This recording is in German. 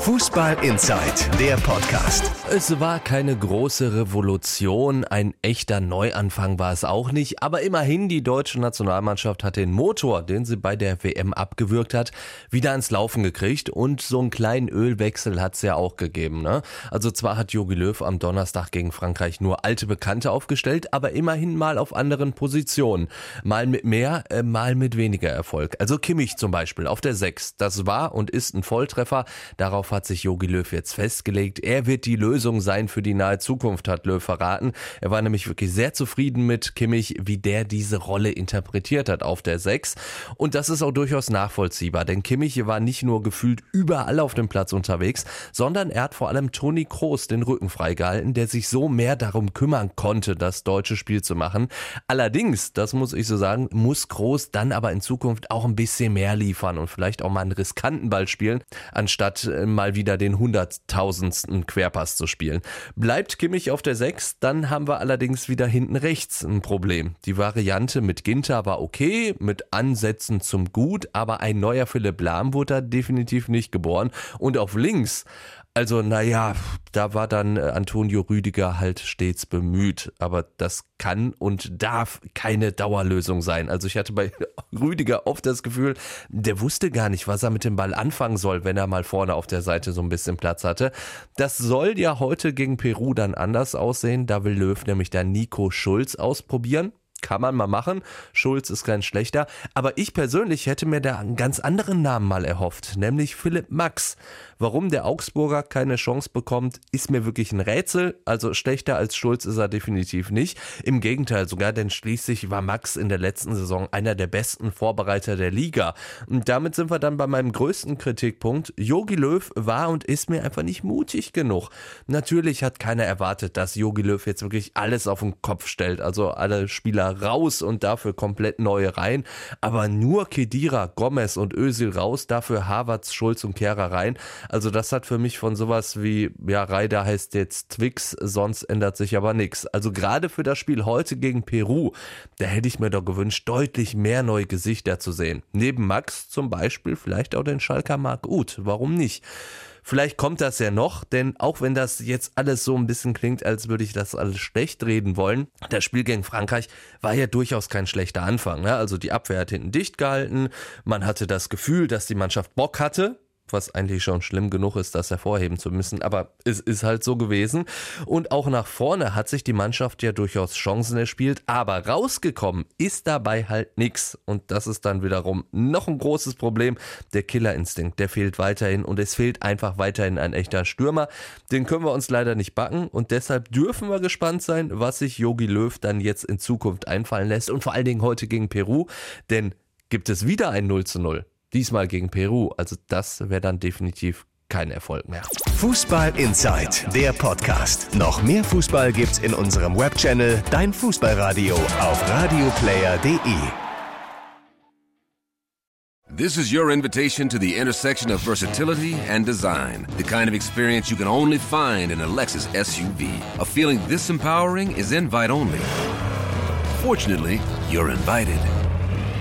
Fußball Inside, der Podcast. Es war keine große Revolution, ein echter Neuanfang war es auch nicht, aber immerhin die deutsche Nationalmannschaft hat den Motor, den sie bei der WM abgewürgt hat, wieder ans Laufen gekriegt und so einen kleinen Ölwechsel hat es ja auch gegeben. Ne? Also zwar hat Jogi Löw am Donnerstag gegen Frankreich nur alte Bekannte aufgestellt, aber immerhin mal auf anderen Positionen. Mal mit mehr, äh, mal mit weniger Erfolg. Also Kimmich zum Beispiel auf der 6, das war und ist ein Volltreffer, darauf hat sich Jogi Löw jetzt festgelegt. Er wird die Lösung sein für die nahe Zukunft, hat Löw verraten. Er war nämlich wirklich sehr zufrieden mit Kimmich, wie der diese Rolle interpretiert hat auf der 6. Und das ist auch durchaus nachvollziehbar, denn Kimmich war nicht nur gefühlt überall auf dem Platz unterwegs, sondern er hat vor allem Toni Kroos den Rücken freigehalten, der sich so mehr darum kümmern konnte, das deutsche Spiel zu machen. Allerdings, das muss ich so sagen, muss Kroos dann aber in Zukunft auch ein bisschen mehr liefern und vielleicht auch mal einen riskanten Ball spielen, anstatt äh, mal wieder den hunderttausendsten Querpass zu spielen. Bleibt Kimmich auf der 6, dann haben wir allerdings wieder hinten rechts ein Problem. Die Variante mit Ginter war okay, mit Ansätzen zum Gut, aber ein neuer Philipp Lahm wurde da definitiv nicht geboren. Und auf links also, naja, da war dann äh, Antonio Rüdiger halt stets bemüht. Aber das kann und darf keine Dauerlösung sein. Also ich hatte bei Rüdiger oft das Gefühl, der wusste gar nicht, was er mit dem Ball anfangen soll, wenn er mal vorne auf der Seite so ein bisschen Platz hatte. Das soll ja heute gegen Peru dann anders aussehen. Da will Löw nämlich dann Nico Schulz ausprobieren kann man mal machen. Schulz ist kein schlechter. Aber ich persönlich hätte mir da einen ganz anderen Namen mal erhofft, nämlich Philipp Max. Warum der Augsburger keine Chance bekommt, ist mir wirklich ein Rätsel. Also schlechter als Schulz ist er definitiv nicht. Im Gegenteil sogar, denn schließlich war Max in der letzten Saison einer der besten Vorbereiter der Liga. Und damit sind wir dann bei meinem größten Kritikpunkt. Jogi Löw war und ist mir einfach nicht mutig genug. Natürlich hat keiner erwartet, dass Jogi Löw jetzt wirklich alles auf den Kopf stellt. Also alle Spieler raus und dafür komplett neue rein. Aber nur Kedira, Gomez und Özil raus, dafür Havertz, Schulz und Kehrer rein. Also das hat für mich von sowas wie, ja, Reider heißt jetzt Twix, sonst ändert sich aber nichts. Also gerade für das Spiel heute gegen Peru, da hätte ich mir doch gewünscht, deutlich mehr neue Gesichter zu sehen. Neben Max zum Beispiel vielleicht auch den Schalker Mark Uth. Warum nicht? Vielleicht kommt das ja noch, denn auch wenn das jetzt alles so ein bisschen klingt, als würde ich das alles schlecht reden wollen, das Spiel gegen Frankreich war ja durchaus kein schlechter Anfang. Ne? Also die Abwehr hat hinten dicht gehalten, man hatte das Gefühl, dass die Mannschaft Bock hatte, was eigentlich schon schlimm genug ist, das hervorheben zu müssen, aber es ist halt so gewesen. Und auch nach vorne hat sich die Mannschaft ja durchaus Chancen erspielt, aber rausgekommen ist dabei halt nichts. Und das ist dann wiederum noch ein großes Problem. Der Killerinstinkt, der fehlt weiterhin und es fehlt einfach weiterhin ein echter Stürmer. Den können wir uns leider nicht backen und deshalb dürfen wir gespannt sein, was sich Yogi Löw dann jetzt in Zukunft einfallen lässt und vor allen Dingen heute gegen Peru, denn gibt es wieder ein 0 zu 0 Diesmal gegen Peru. Also das wäre dann definitiv kein Erfolg mehr. Fußball Inside, der Podcast. Noch mehr Fußball gibt's in unserem Webchannel Dein Fußballradio auf radioplayer.de. This is your invitation to the intersection of versatility and design. The kind of experience you can only find in a Lexus SUV. A feeling this empowering is invite only. Fortunately, you're invited.